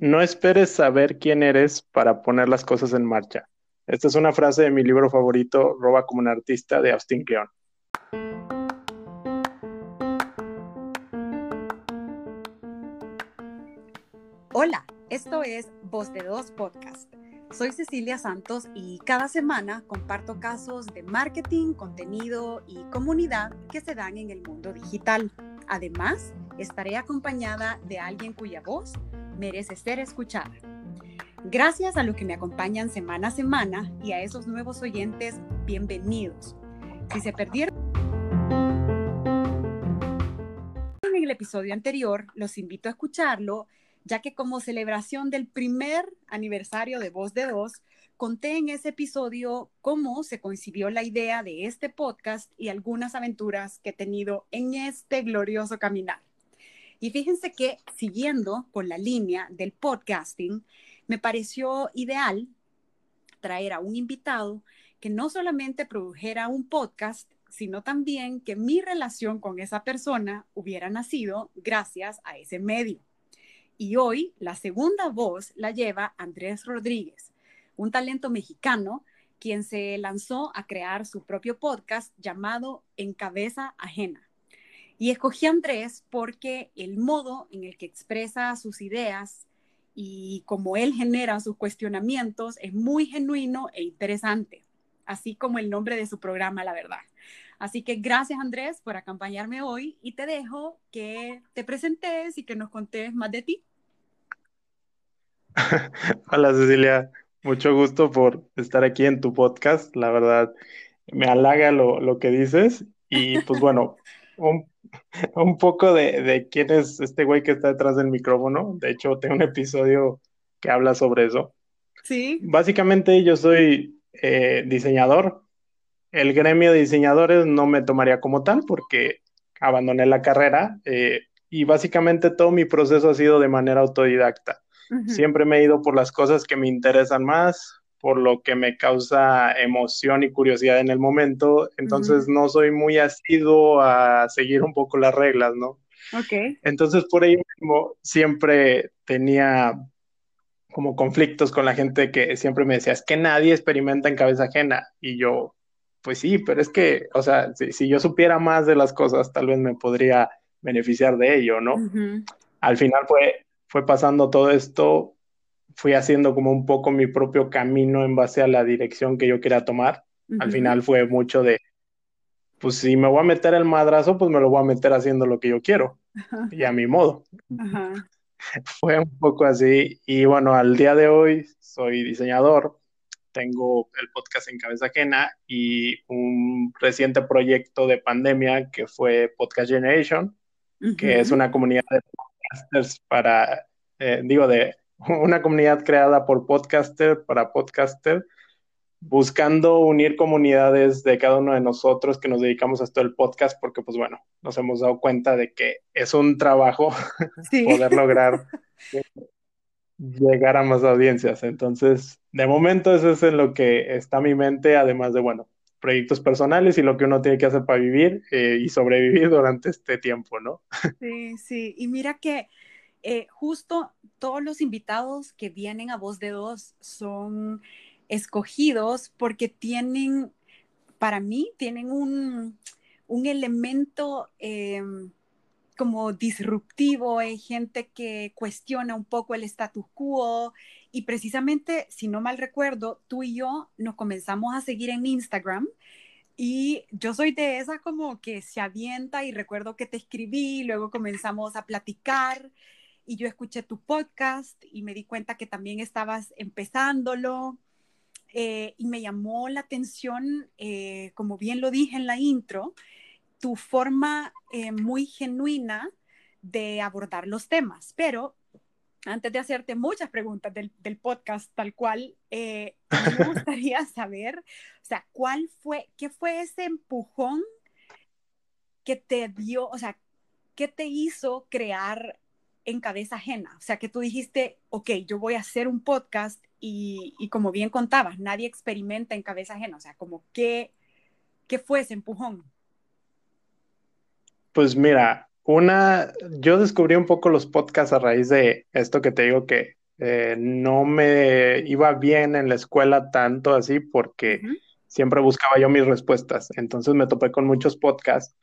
No esperes saber quién eres para poner las cosas en marcha. Esta es una frase de mi libro favorito, Roba como un artista, de Austin Kleon. Hola, esto es Voz de Dos Podcast. Soy Cecilia Santos y cada semana comparto casos de marketing, contenido y comunidad que se dan en el mundo digital. Además, estaré acompañada de alguien cuya voz merece ser escuchada. Gracias a los que me acompañan semana a semana y a esos nuevos oyentes, bienvenidos. Si se perdieron en el episodio anterior, los invito a escucharlo, ya que como celebración del primer aniversario de Voz de Dos, conté en ese episodio cómo se concibió la idea de este podcast y algunas aventuras que he tenido en este glorioso caminar. Y fíjense que siguiendo con la línea del podcasting, me pareció ideal traer a un invitado que no solamente produjera un podcast, sino también que mi relación con esa persona hubiera nacido gracias a ese medio. Y hoy la segunda voz la lleva Andrés Rodríguez, un talento mexicano quien se lanzó a crear su propio podcast llamado En Cabeza Ajena. Y escogí a Andrés porque el modo en el que expresa sus ideas y como él genera sus cuestionamientos es muy genuino e interesante, así como el nombre de su programa, la verdad. Así que gracias Andrés por acompañarme hoy y te dejo que te presentes y que nos contes más de ti. Hola Cecilia, mucho gusto por estar aquí en tu podcast. La verdad, me halaga lo, lo que dices y pues bueno, un, un poco de, quién es este güey que está detrás del micrófono. De hecho, tengo un episodio que habla sobre eso. Sí. Básicamente yo soy eh, diseñador. El gremio de diseñadores no me tomaría como tal porque abandoné la carrera eh, y básicamente todo mi proceso ha sido de manera autodidacta. Siempre me he ido por las cosas que me interesan más, por lo que me causa emoción y curiosidad en el momento, entonces no soy muy asiduo a seguir un poco las reglas, ¿no? Ok. Entonces por ahí mismo siempre tenía como conflictos con la gente que siempre me decía, es que nadie experimenta en cabeza ajena, y yo, pues sí, pero es que, o sea, si, yo supiera más de las cosas, tal vez me podría beneficiar de ello, ¿no? Al final fue, fue pasando todo esto fui haciendo como un poco mi propio camino en base a la dirección que yo quería tomar. Al final fue mucho de, pues si me voy a meter el madrazo, pues me lo voy a meter haciendo lo que yo quiero. Y a mi modo. Fue un poco así. Y bueno, al día de hoy soy diseñador, tengo el podcast en cabeza ajena y un reciente proyecto de pandemia que fue Podcast Generation, que es una comunidad de podcasters para, eh, digo, de una comunidad creada por podcaster para podcaster, buscando unir comunidades de cada uno de nosotros que nos dedicamos a esto del podcast, porque pues bueno, nos hemos dado cuenta de que es un trabajo poder lograr llegar a más audiencias. Entonces, de momento eso es en lo que está mi mente, además de, bueno, proyectos personales y lo que uno tiene que hacer para vivir eh, y sobrevivir durante este tiempo, ¿no? Sí, sí. Y mira que eh, justo todos los invitados que vienen a Voz de Dos son escogidos porque tienen, para mí, tienen un, elemento em, como disruptivo, hay gente que cuestiona un poco el status quo. Y precisamente, si no mal recuerdo, tú y yo nos comenzamos a seguir en Instagram. Y yo soy de esa como que se avienta y recuerdo que te escribí, luego comenzamos a platicar y yo escuché tu podcast y me di cuenta que también estabas empezándolo eh, y me llamó la atención, eh, como bien lo dije en la intro, tu forma eh, muy genuina de abordar los temas. Pero antes de hacerte muchas preguntas del, del podcast tal cual, me gustaría saber, o sea, ¿cuál fue, qué fue ese empujón que te dio, o sea, qué te hizo crear en cabeza ajena. O sea, que tú dijiste, ok, yo voy a hacer un podcast y, como bien contabas, nadie experimenta en cabeza ajena. O sea, como que, ¿qué fue ese empujón? Pues mira, una, yo descubrí un poco los podcasts a raíz de esto que te digo que Eh, no me iba bien en la escuela tanto así porque siempre buscaba yo mis respuestas. Entonces me topé con muchos podcasts.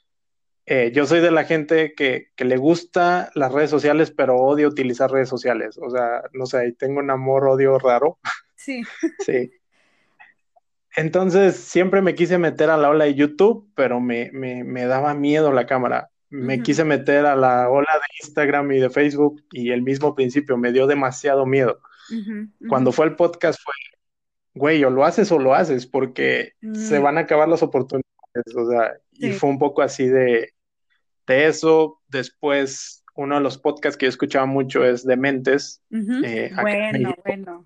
Eh, yo soy de la gente que, que, le gusta las redes sociales, pero odio utilizar redes sociales. O sea, no sé, tengo un amor-odio raro. Sí. sí. Entonces siempre me quise meter a la ola de YouTube, pero me, me, me daba miedo la cámara. Me quise meter a la ola de Instagram y de Facebook y el mismo principio me dio demasiado miedo. Cuando fue el podcast fue, güey, o lo haces o lo haces porque se mm. van a acabar las oportunidades. O sea, y fue un poco así de, de eso. Después, uno de los podcasts que yo escuchaba mucho es de Mentes. Eh, bueno, bueno.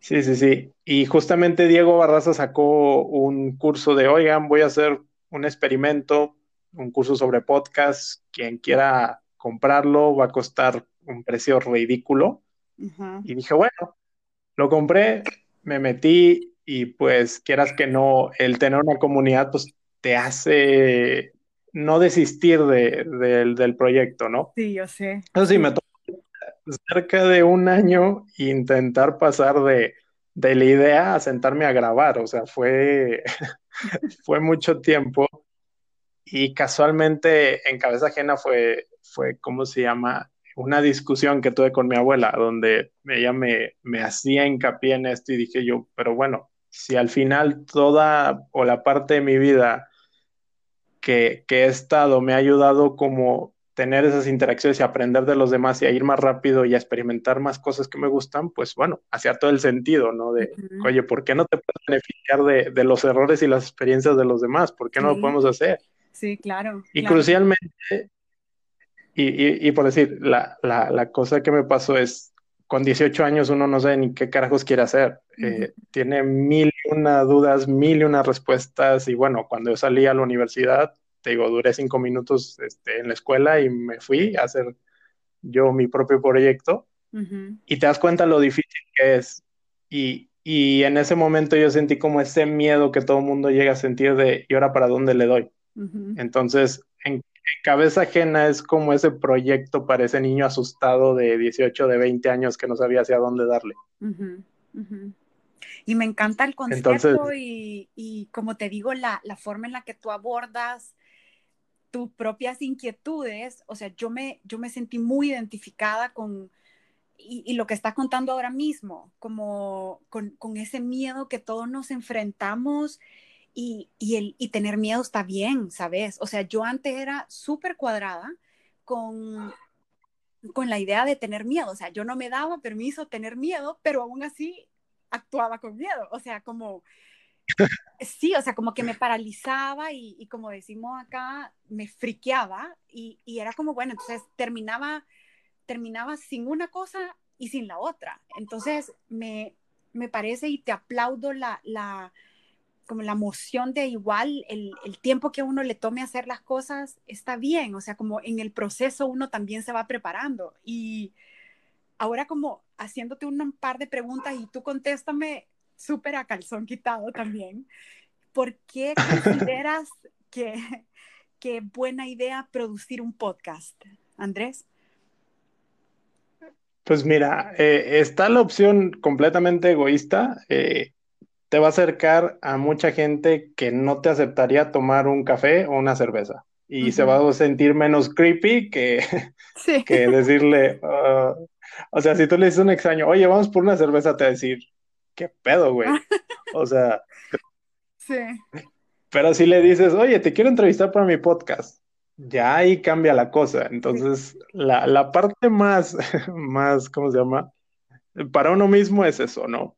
Sí, sí, sí. Y justamente Diego Barraza sacó un curso de, oigan, voy a hacer un experimento, un curso sobre podcast. Quien quiera comprarlo va a costar un precio ridículo. Y dije, bueno, lo compré, me metí y pues quieras que no, el tener una comunidad pues te hace no desistir de, del proyecto, ¿no? Sí, yo sé. Eso sí, me tomó cerca de un año intentar pasar de, de la idea a sentarme a grabar, o sea, fue, fue mucho tiempo y casualmente en cabeza ajena fue, fue, ¿cómo se llama? Una discusión que tuve con mi abuela, donde ella me, me hacía hincapié en esto y dije yo, pero bueno, si al final toda o la parte de mi vida que, que he estado me ha ayudado como tener esas interacciones y aprender de los demás y a ir más rápido y a experimentar más cosas que me gustan, pues bueno, hacía todo el sentido, ¿no? De, oye, ¿por qué no te puedes beneficiar de, de, los errores y las experiencias de los demás? ¿Por qué no lo podemos hacer? Sí, claro. Y crucialmente, y, y, y, por decir, la, la, la, cosa que me pasó es, con 18 años uno no sabe ni qué carajos quiere hacer. eh, tiene mil y una dudas, mil y una respuestas, y bueno, cuando yo salí a la universidad, te digo, duré cinco minutos este, en la escuela y me fui a hacer yo mi propio proyecto uh -huh. y te das cuenta lo difícil que es. Y, y, en ese momento yo sentí como ese miedo que todo el mundo llega a sentir de, ¿y ahora para dónde le doy? Uh -huh. Entonces, en, en, cabeza ajena es como ese proyecto para ese niño asustado de 18, de 20 años que no sabía hacia dónde darle. Uh -huh. Y me encanta el concepto Entonces, y, y, como te digo, la, la forma en la que tú abordas tus propias inquietudes, o sea, yo me, yo me sentí muy identificada con, y, y lo que estás contando ahora mismo, como con, con, ese miedo que todos nos enfrentamos y, y, el, y tener miedo está bien, ¿sabes? O sea, yo antes era súper cuadrada con, con la idea de tener miedo, o sea, yo no me daba permiso tener miedo, pero aún así actuaba con miedo, o sea, como Sí, o sea, como que me paralizaba y, y como decimos acá, me friqueaba y, y, era como, bueno, entonces terminaba, terminaba sin una cosa y sin la otra. Entonces, me, me parece y te aplaudo la, la, como la emoción de igual, el, el, tiempo que uno le tome a hacer las cosas está bien, o sea, como en el proceso uno también se va preparando. Y ahora como haciéndote un par de preguntas y tú contéstame, súper a calzón quitado también. ¿Por qué consideras que, que buena idea producir un podcast, Andrés? Pues mira, eh, está la opción completamente egoísta. Eh, te va a acercar a mucha gente que no te aceptaría tomar un café o una cerveza. Y uh -huh. se va a sentir menos creepy que, sí. que decirle, uh, o sea, si tú le dices a un extraño, oye, vamos por una cerveza, te va a decir, ¿qué pedo, güey? O sea. Sí. Pero si le dices, oye, te quiero entrevistar para mi podcast, ya ahí cambia la cosa. Entonces, sí. la, la, parte más, más, ¿cómo se llama? Para uno mismo es eso, ¿no?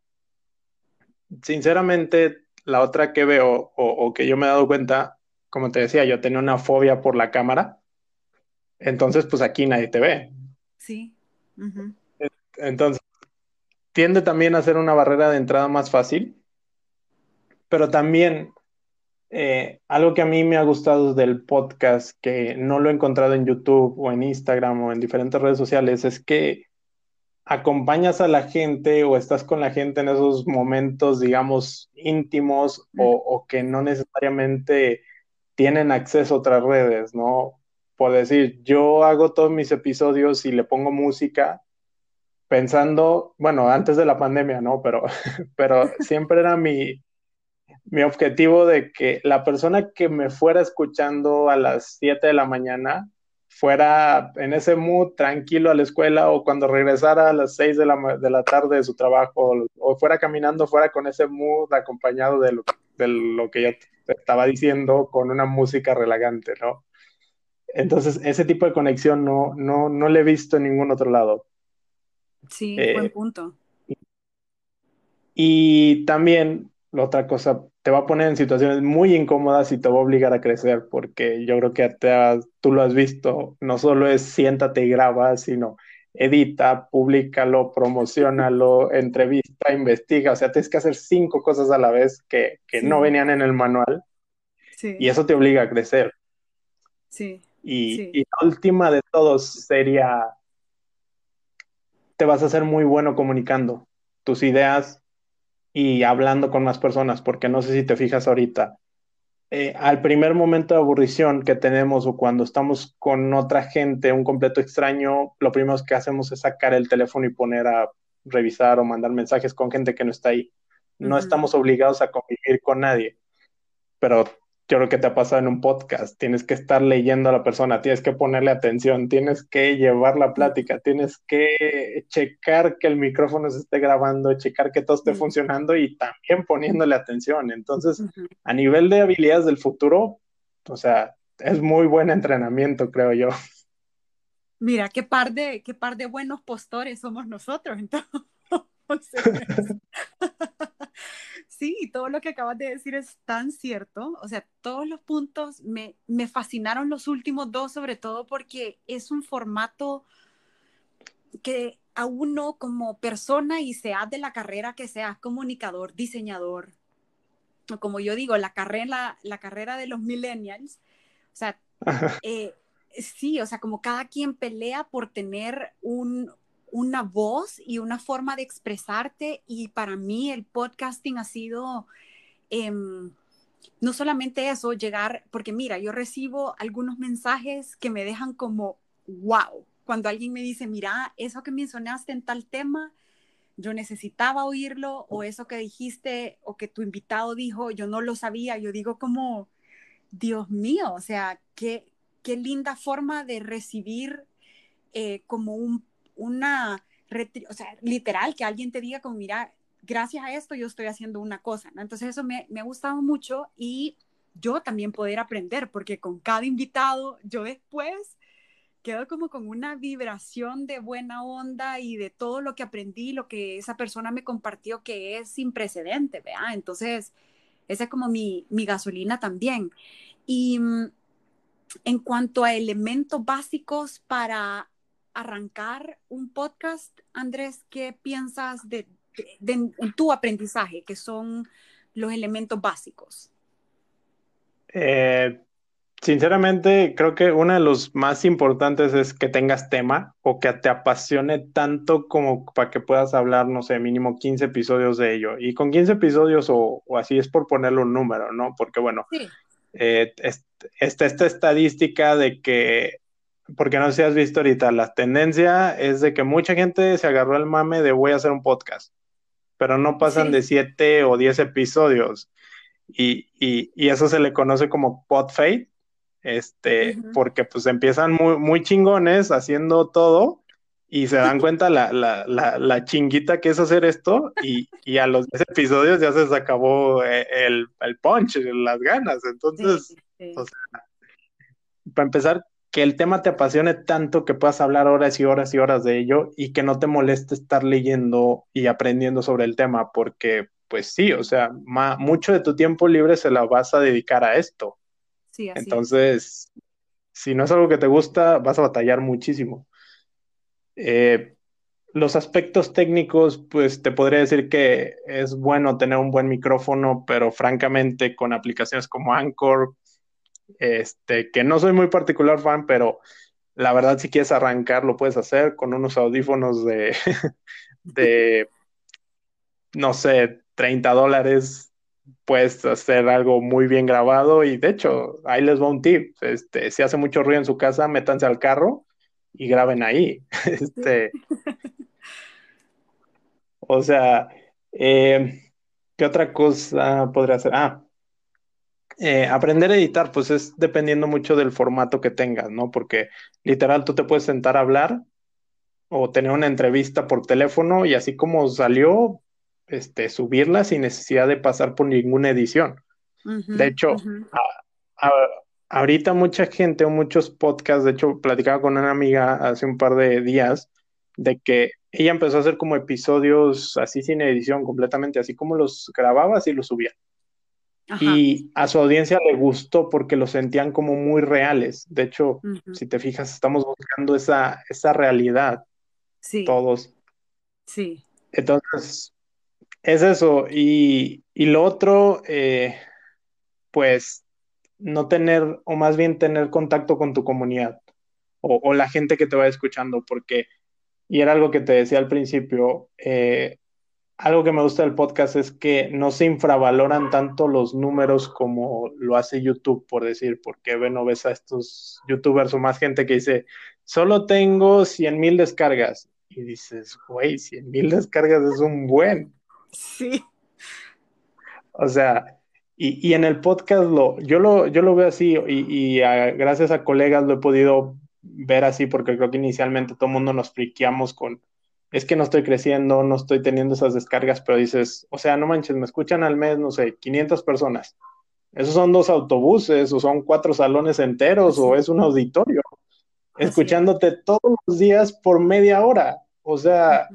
Sinceramente, la otra que veo o, o que yo me he dado cuenta, como te decía, yo tenía una fobia por la cámara. Entonces, pues aquí nadie te ve. Sí. Uh -huh. Entonces, tiende también a ser una barrera de entrada más fácil, pero también eh, algo que a mí me ha gustado del podcast, que no lo he encontrado en YouTube o en Instagram o en diferentes redes sociales, es que acompañas a la gente o estás con la gente en esos momentos, digamos, íntimos o, o que no necesariamente tienen acceso a otras redes, ¿no? Por decir, yo hago todos mis episodios y le pongo música pensando, bueno, antes de la pandemia, ¿no? Pero, pero siempre era mi, mi objetivo de que la persona que me fuera escuchando a las 7 de la mañana fuera en ese mood tranquilo a la escuela o cuando regresara a las 6 de la, de la tarde de su trabajo o, fuera caminando, fuera con ese mood acompañado de lo, de lo que ya estaba diciendo con una música relagante, ¿no? Entonces, ese tipo de conexión no, no, no le he visto en ningún otro lado. Sí, buen eh, punto. Y también, la otra cosa, te va a poner en situaciones muy incómodas y te va a obligar a crecer, porque yo creo que te tú lo has visto, no solo es siéntate y graba, sino edita, públicalo, promocionalo, entrevista, investiga, o sea, tienes que hacer cinco cosas a la vez que, que no venían en el manual. Sí. Y eso te obliga a crecer. Sí. Y, y la última de todos sería te vas a hacer muy bueno comunicando tus ideas y hablando con más personas, porque no sé si te fijas ahorita, eh, al primer momento de aburrición que tenemos o cuando estamos con otra gente, un completo extraño, lo primero que hacemos es sacar el teléfono y poner a revisar o mandar mensajes con gente que no está ahí. No estamos obligados a convivir con nadie, pero yo creo que te ha pasado en un podcast, tienes que estar leyendo a la persona, tienes que ponerle atención, tienes que llevar la plática, tienes que checar que el micrófono se esté grabando, checar que todo esté funcionando y también poniéndole atención. Entonces, a nivel de habilidades del futuro, o sea, es muy buen entrenamiento, creo yo. Mira, qué par de, qué par de buenos postores somos nosotros, entonces. Sí, todo lo que acabas de decir es tan cierto. O sea, todos los puntos me, me fascinaron los últimos dos, sobre todo porque es un formato que a uno como persona y sea de la carrera que sea comunicador, diseñador, o como yo digo, la carrera, la carrera de los millennials, o sea, eh, sí, o sea, como cada quien pelea por tener un, una voz y una forma de expresarte y para mí el podcasting ha sido em, no solamente eso, llegar, porque mira, yo recibo algunos mensajes que me dejan como, wow, cuando alguien me dice, mira, eso que mencionaste en tal tema, yo necesitaba oírlo, o eso que dijiste, o que tu invitado dijo, yo no lo sabía, yo digo como, Dios mío, o sea, qué, qué linda forma de recibir eh, como un una, o sea, literal, que alguien te diga como, mira, gracias a esto yo estoy haciendo una cosa, ¿no? Entonces eso me, me ha gustado mucho y yo también poder aprender, porque con cada invitado yo después quedo como con una vibración de buena onda y de todo lo que aprendí, lo que esa persona me compartió que es sin precedente, ¿vea? Entonces, esa es como mi, mi gasolina también. Y mm, en cuanto a elementos básicos para arrancar un podcast, Andrés, ¿qué piensas de, tu aprendizaje, que son los elementos básicos? Eh, sinceramente, creo que uno de los más importantes es que tengas tema o que te apasione tanto como para que puedas hablar, no sé, mínimo 15 episodios de ello. Y con 15 episodios o, así es por ponerle un número, ¿no? Porque bueno, eh, esta estadística de que porque no sé si has visto ahorita, la tendencia es de que mucha gente se agarró el mame de voy a hacer un podcast, pero no pasan de siete o diez episodios. Y, eso se le conoce como podfade, este, porque pues empiezan muy, muy chingones haciendo todo y se dan cuenta la, la, la, chinguita que es hacer esto y, a los 10 episodios ya se acabó eh, el, el punch, las ganas. Entonces, para empezar, que el tema te apasione tanto que puedas hablar horas y horas y horas de ello y que no te moleste estar leyendo y aprendiendo sobre el tema, porque pues sí, o sea, mucho de tu tiempo libre se la vas a dedicar a esto. Sí, así Entonces, si no es algo que te gusta, vas a batallar muchísimo. Eh, los aspectos técnicos, pues te podría decir que es bueno tener un buen micrófono, pero francamente con aplicaciones como Anchor, este, que no soy muy particular fan, pero la verdad si quieres arrancar lo puedes hacer con unos audífonos de, de no sé, 30 dólares, puedes hacer algo muy bien grabado y de hecho, ahí les va un tip, este, si hace mucho ruido en su casa, métanse al carro y graben ahí. Este, O sea, eh, ¿qué otra cosa podría hacer? Ah, eh, aprender a editar, pues es dependiendo mucho del formato que tengas, ¿no? Porque literal tú te puedes sentar a hablar o tener una entrevista por teléfono y así como salió, este, subirla sin necesidad de pasar por ninguna edición. de hecho, ahorita mucha gente o muchos podcasts, de hecho, platicaba con una amiga hace un par de días de que ella empezó a hacer como episodios así sin edición completamente, así como los grababa, así los subía. Y a su audiencia le gustó porque lo sentían como muy reales. De hecho, si te fijas, estamos buscando esa, esa realidad. Sí. Todos. Sí. Entonces, es eso. Y, lo otro, eh, pues, no tener, o más bien tener contacto con tu comunidad o, o, la gente que te va escuchando, porque, y era algo que te decía al principio, eh, algo que me gusta del podcast es que no se infravaloran tanto los números como lo hace YouTube, por decir, porque ve, no ves a estos youtubers o más gente que dice, solo tengo 100 mil descargas. Y dices, güey, 100 mil descargas es un buen. Sí. O sea, y, y en el podcast lo, yo, lo, yo lo veo así y, y gracias a colegas lo he podido ver así porque creo que inicialmente todo el mundo nos friqueamos con es que no estoy creciendo, no estoy teniendo esas descargas, pero dices, o sea, no manches, me escuchan al mes, no sé, 500 personas. Esos son dos autobuses, o son cuatro salones enteros, o es un auditorio, escuchándote todos los días por media hora. O sea,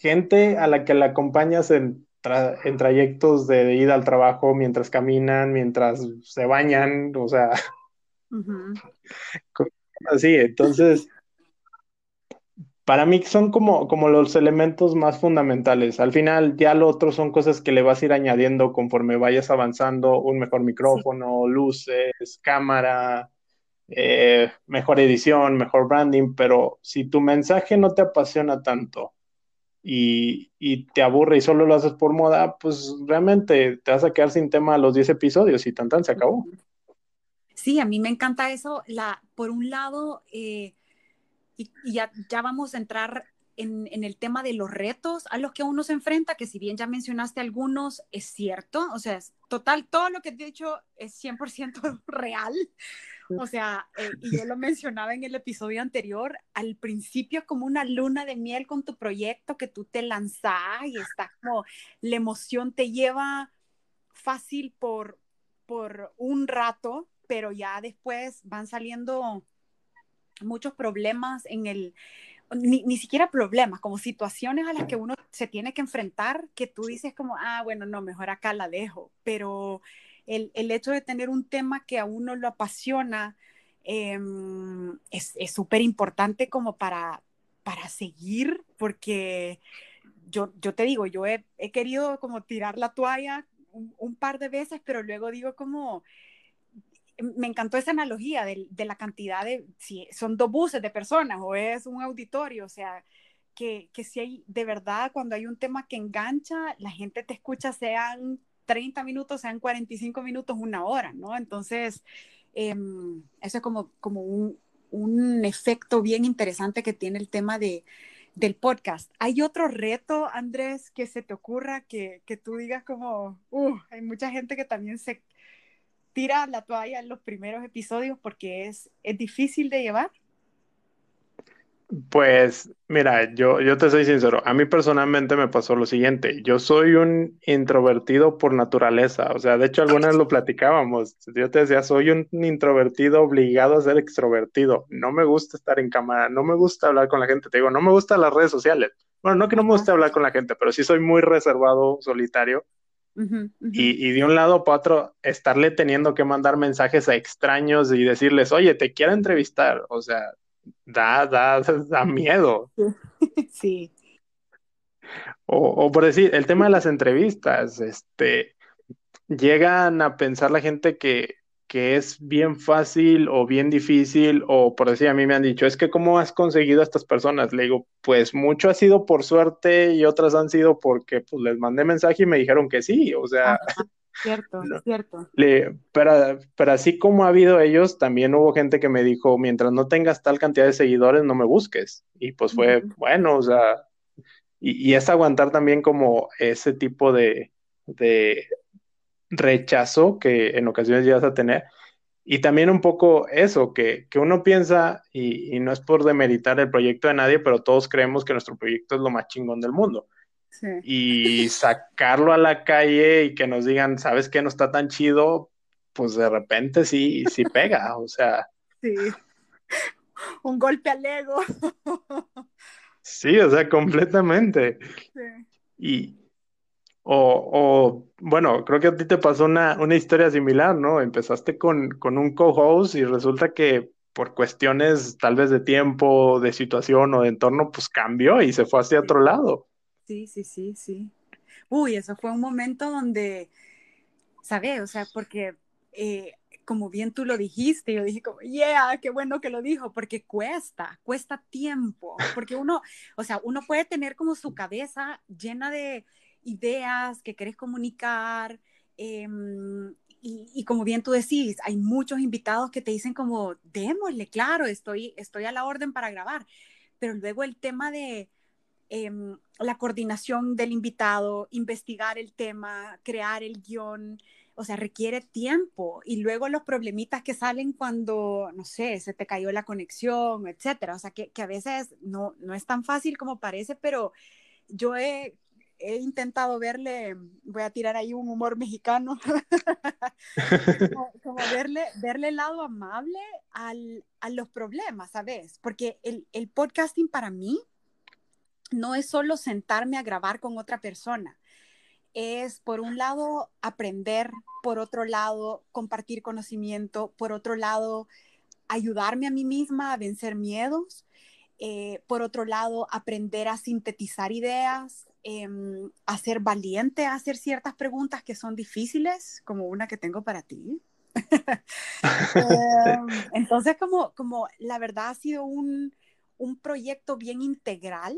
gente a la que la acompañas en, trayectos de, ida al trabajo, mientras caminan, mientras se bañan, o sea, así, entonces para mí son como, como los elementos más fundamentales. Al final ya lo otro son cosas que le vas a ir añadiendo conforme vayas avanzando, un mejor micrófono, luces, cámara, eh, mejor edición, mejor branding, pero si tu mensaje no te apasiona tanto y, y, te aburre y solo lo haces por moda, pues realmente te vas a quedar sin tema a los 10 episodios y tan tan se acabó. Sí, a mí me encanta eso. La, por un lado, eh, y, ya, ya, vamos a entrar en, el tema de los retos a los que uno se enfrenta, que si bien ya mencionaste algunos, es cierto, o sea, es total, todo lo que he dicho es 100% real. O sea, eh, y yo lo mencionaba en el episodio anterior, al principio como una luna de miel con tu proyecto que tú te lanzas y está como, la emoción te lleva fácil por, por un rato, pero ya después van saliendo muchos problemas en el, ni, ni, siquiera problemas, como situaciones a las que uno se tiene que enfrentar, que tú dices como, ah, bueno, no, mejor acá la dejo, pero el, el hecho de tener un tema que a uno lo apasiona eh, es súper importante como para, para seguir, porque yo, yo te digo, yo he, he querido como tirar la toalla un, un, par de veces, pero luego digo como, me encantó esa analogía de, la cantidad de, si son dos buses de personas o es un auditorio, o sea, que, que si hay, de verdad, cuando hay un tema que engancha, la gente te escucha, sean 30 minutos, sean 45 minutos, una hora, ¿no? Entonces, eh, eso es como, como un, un, efecto bien interesante que tiene el tema de, del podcast. ¿Hay otro reto, Andrés, que se te ocurra que, que tú digas como, uh, hay mucha gente que también se tira la toalla en los primeros episodios porque es, es difícil de llevar? Pues mira, yo, yo te soy sincero, a mí personalmente me pasó lo siguiente, yo soy un introvertido por naturaleza, o sea, de hecho algunas lo platicábamos, yo te decía, soy un introvertido obligado a ser extrovertido, no me gusta estar en cámara, no me gusta hablar con la gente, te digo, no me gustan las redes sociales, bueno, no que no me guste hablar con la gente, pero sí soy muy reservado, solitario, y, de un lado para otro, estarle teniendo que mandar mensajes a extraños y decirles, oye, te quiero entrevistar. O sea, da, da, da miedo. Sí. O, o por decir, el tema de las entrevistas, este, llegan a pensar la gente que que es bien fácil o bien difícil, o por decir, a mí me han dicho, es que cómo has conseguido a estas personas. Le digo, pues mucho ha sido por suerte y otras han sido porque pues les mandé mensaje y me dijeron que sí, o sea. cierto, cierto. pero, pero así como ha habido ellos, también hubo gente que me dijo, mientras no tengas tal cantidad de seguidores, no me busques. Y pues fue, bueno, o sea, y, es aguantar también como ese tipo de, de rechazo que en ocasiones llegas a tener. Y también un poco eso, que, que uno piensa, y, y, no es por demeritar el proyecto de nadie, pero todos creemos que nuestro proyecto es lo más chingón del mundo. Sí. Y sacarlo a la calle y que nos digan, ¿sabes qué? No está tan chido, pues de repente sí, sí pega, o sea. Sí. Un golpe al ego. Sí, o sea, completamente. Sí. Y, o, bueno, creo que a ti te pasó una, una historia similar, ¿no? Empezaste con, con un co-host y resulta que por cuestiones tal vez de tiempo, de situación o de entorno, pues cambió y se fue hacia otro lado. Sí, sí, sí, sí. Uy, eso fue un momento donde, ¿sabes? O sea, porque eh, como bien tú lo dijiste, yo dije como, yeah, qué bueno que lo dijo, porque cuesta, cuesta tiempo, porque uno, o sea, uno puede tener como su cabeza llena de ideas que querés comunicar, em, y, y, como bien tú decís, hay muchos invitados que te dicen como, démosle, claro, estoy, estoy a la orden para grabar, pero luego el tema de em, la coordinación del invitado, investigar el tema, crear el guion, o sea, requiere tiempo y luego los problemitas que salen cuando, no sé, se te cayó la conexión, etcétera. O sea, que, que a veces no, no es tan fácil como parece, pero yo he, he intentado verle, voy a tirar ahí un humor mexicano, como, verle, verle el lado amable al, a los problemas, ¿sabes? Porque el, el podcasting para mí no es solo sentarme a grabar con otra persona es, por un lado, aprender, por otro lado, compartir conocimiento, por otro lado, ayudarme a mí misma a vencer miedos, eh, por otro lado, aprender a sintetizar ideas, em, a ser valiente a hacer ciertas preguntas que son difíciles, como una que tengo para ti. Em, entonces, como, como la verdad ha sido un, un proyecto bien integral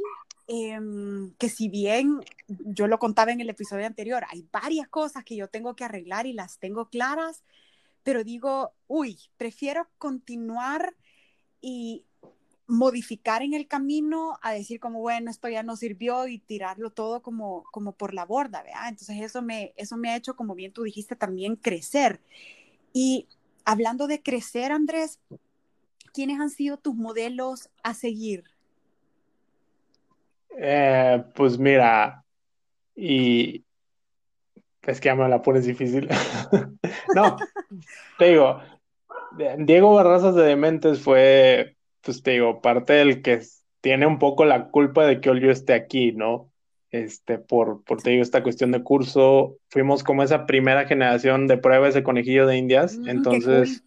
Em, que si bien yo lo contaba en el episodio anterior, hay varias cosas que yo tengo que arreglar y las tengo claras, pero digo, uy, prefiero continuar y modificar en el camino a decir como, bueno, esto ya no sirvió y tirarlo todo como, como por la borda, ¿verdad? Entonces eso me, eso me ha hecho, como bien tú dijiste, también crecer. Y hablando de crecer, Andrés, ¿quiénes han sido tus modelos a seguir? Eh, pues mira, y es que ya me la pones difícil. no, te digo, Diego Barrazas de Dementes fue, pues te digo, parte del que tiene un poco la culpa de que yo esté aquí, ¿no? Este, por, por te digo, esta cuestión de curso, fuimos como esa primera generación de pruebas de conejillo de indias, mm, entonces,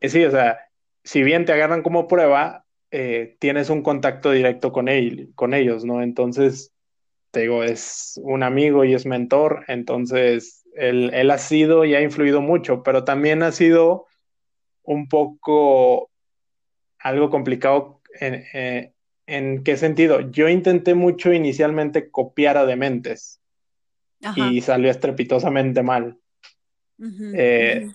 eh, sí, o sea, si bien te agarran como prueba, eh, tienes un contacto directo con, él, con ellos, ¿no? Entonces, te digo, es un amigo y es mentor, entonces él, él ha sido y ha influido mucho, pero también ha sido un poco algo complicado en, eh, en qué sentido. Yo intenté mucho inicialmente copiar a Dementes y salió estrepitosamente mal. Eh,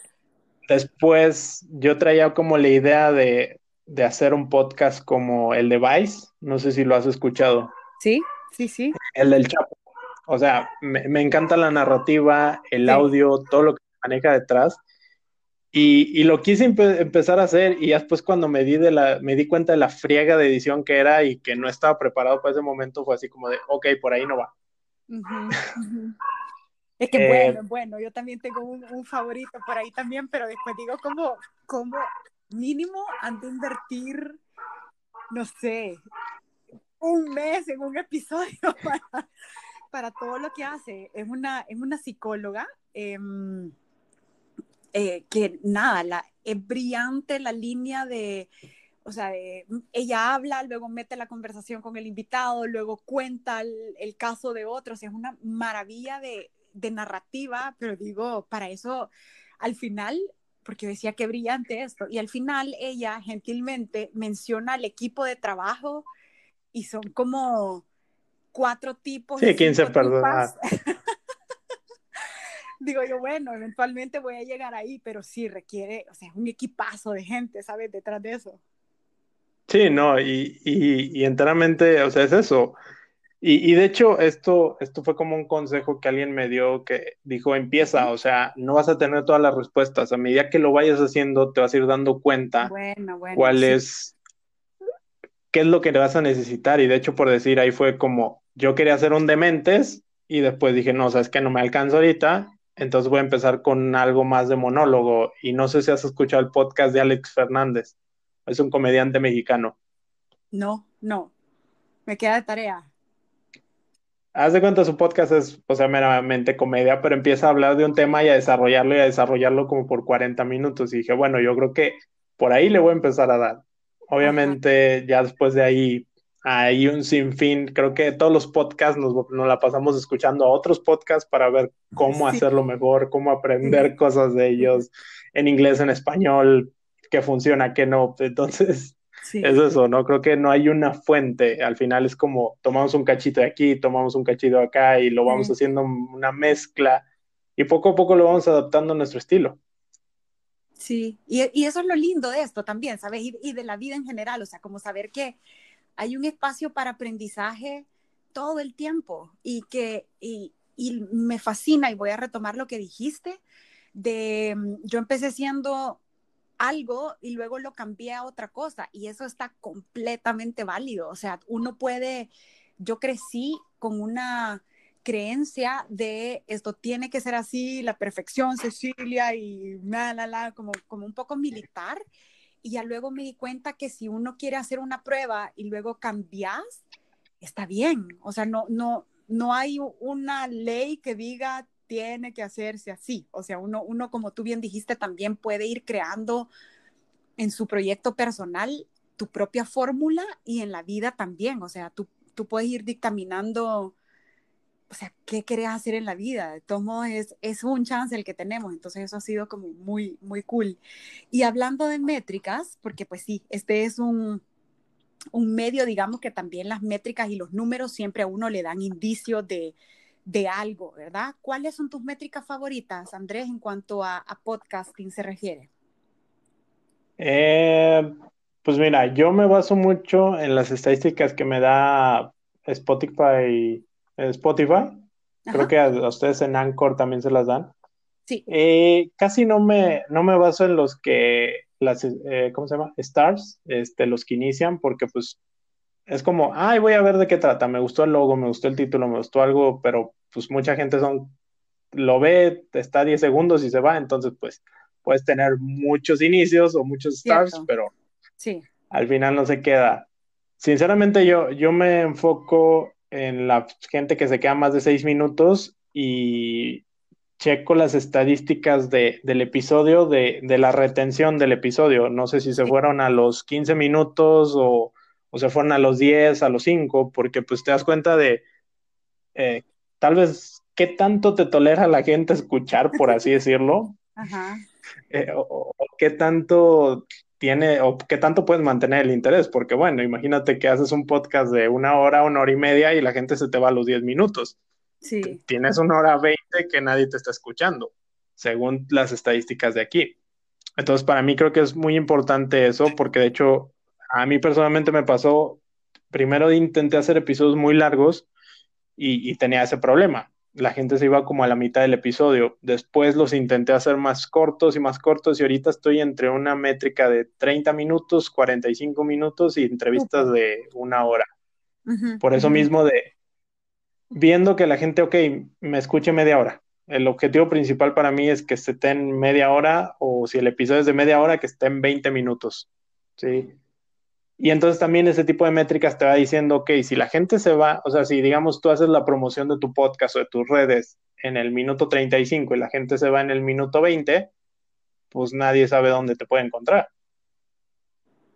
después yo traía como la idea de, de hacer un podcast como el de Vice, no sé si lo has escuchado. Sí, sí, sí. El del Chapo. O sea, me, encanta la narrativa, el audio, todo lo que maneja detrás. Y, lo quise empezar a hacer y después cuando me di, de la, me di cuenta de la friega de edición que era y que no estaba preparado para ese momento, fue así como de, ok, por ahí no va. Es que bueno, eh, bueno, yo también tengo un, un, favorito por ahí también, pero después digo, ¿cómo, cómo mínimo han de invertir, no sé, un mes en un episodio para, todo lo que hace. Es una, es una psicóloga em, eh, que nada, la, es brillante la línea de, o sea, ella habla, luego mete la conversación con el invitado, luego cuenta el, caso de otros, es una maravilla de, de narrativa, pero digo, para eso, al final porque decía que brillante esto. Y al final ella gentilmente menciona al equipo de trabajo y son como cuatro tipos. Sí, 15 personas. Digo yo, bueno, eventualmente voy a llegar ahí, pero sí requiere, o sea, un equipazo de gente, ¿sabes? Detrás de eso. Sí, no, y, y, y enteramente, o sea, es eso. Y, y, de hecho, esto, esto fue como un consejo que alguien me dio que dijo, empieza, o sea, no vas a tener todas las respuestas. A medida que lo vayas haciendo, te vas a ir dando cuenta bueno, bueno, cuál sí. es, qué es lo que vas a necesitar. Y de hecho, por decir, ahí fue como, yo quería hacer un dementes y después dije, no, sabes que no me alcanzo ahorita, entonces voy a empezar con algo más de monólogo. Y no sé si has escuchado el podcast de Alex Fernández, es un comediante mexicano. No, no, me queda de tarea. Haz de cuenta, su podcast es, o sea, meramente comedia, pero empieza a hablar de un tema y a desarrollarlo y a desarrollarlo como por 40 minutos. Y dije, bueno, yo creo que por ahí le voy a empezar a dar. Obviamente, Ajá. ya después de ahí, hay un sinfín. Creo que todos los podcasts nos, nos, la pasamos escuchando a otros podcasts para ver cómo sí. hacerlo mejor, cómo aprender cosas de ellos en inglés, en español, qué funciona, qué no. Entonces, Sí. Es eso, ¿no? Creo que no hay una fuente. Al final es como tomamos un cachito de aquí, tomamos un cachito de acá y lo vamos sí. haciendo una mezcla y poco a poco lo vamos adaptando a nuestro estilo. Sí, y, y eso es lo lindo de esto también, ¿sabes? Y, y, de la vida en general, o sea, como saber que hay un espacio para aprendizaje todo el tiempo y que y, me fascina y voy a retomar lo que dijiste de yo empecé siendo algo y luego lo cambié a otra cosa y eso está completamente válido. O sea, uno puede, yo crecí con una creencia de esto tiene que ser así, la perfección, Cecilia y la, la, la, como, como un poco militar. Y ya luego me di cuenta que si uno quiere hacer una prueba y luego cambias, está bien. O sea, no, no, no hay una ley que diga tiene que hacerse así. O sea, uno, uno, como tú bien dijiste, también puede ir creando en su proyecto personal tu propia fórmula y en la vida también. O sea, tú, tú puedes ir dictaminando, o sea, qué querés hacer en la vida. De todos modos, es, es un chance el que tenemos. Entonces, eso ha sido como muy, muy cool. Y hablando de métricas, porque pues sí, este es un, un medio, digamos que también las métricas y los números siempre a uno le dan indicios de, de algo, ¿verdad? ¿Cuáles son tus métricas favoritas, Andrés, en cuanto a, a podcasting se refiere? Eh, pues mira, yo me baso mucho en las estadísticas que me da Spotify. Spotify. Ajá. Creo que a, a, ustedes en Anchor también se las dan. Sí. Eh, casi no me, no me baso en los que, las, eh, ¿cómo se llama? Stars, este, los que inician, porque pues es como, ay, voy a ver de qué trata, me gustó el logo, me gustó el título, me gustó algo, pero pues mucha gente son, lo ve, está 10 segundos y se va, entonces pues puedes tener muchos inicios o muchos stars, Cierto. pero sí. al final no se queda. Sinceramente yo, yo me enfoco en la gente que se queda más de 6 minutos y checo las estadísticas de, del episodio, de, de, la retención del episodio. No sé si se fueron a los 15 minutos o o se fueron a los 10, a los 5, porque pues te das cuenta de eh, tal vez qué tanto te tolera la gente escuchar, por así decirlo, Ajá. Eh, o, o, qué tanto tiene, o qué tanto puedes mantener el interés, porque bueno, imagínate que haces un podcast de una hora, una hora y media y la gente se te va a los 10 minutos. Sí. Tienes una hora 20 que nadie te está escuchando, según las estadísticas de aquí. Entonces, para mí creo que es muy importante eso, porque de hecho a mí personalmente me pasó, primero intenté hacer episodios muy largos y, y, tenía ese problema. La gente se iba como a la mitad del episodio. Después los intenté hacer más cortos y más cortos y ahorita estoy entre una métrica de 30 minutos, 45 minutos y entrevistas de una hora. Uh -huh. Por eso uh -huh. mismo de viendo que la gente, ok, me escuche media hora. El objetivo principal para mí es que esté en media hora o si el episodio es de media hora, que esté en 20 minutos. ¿sí? Y entonces también ese tipo de métricas te va diciendo, ok, si la gente se va, o sea, si digamos tú haces la promoción de tu podcast o de tus redes en el minuto 35 y la gente se va en el minuto 20, pues nadie sabe dónde te puede encontrar.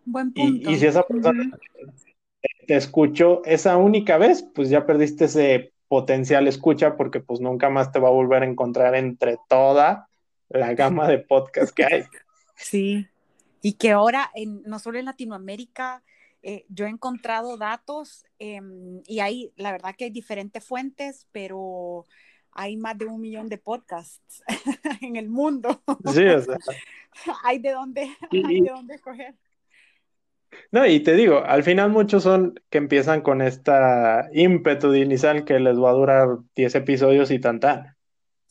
Buen punto. Y, y si esa persona uh -huh. te escuchó esa única vez, pues ya perdiste ese potencial escucha porque pues nunca más te va a volver a encontrar entre toda la gama de podcasts que hay. Sí, y que ahora, en, no solo en Latinoamérica, eh, yo he encontrado datos eh, y hay, la verdad que hay diferentes fuentes, pero hay más de un millón de podcasts en el mundo. Sí, o sea. hay de dónde, y, hay de dónde escoger. No, y te digo, al final muchos son que empiezan con esta ímpetu inicial que les va a durar 10 episodios y tan tan.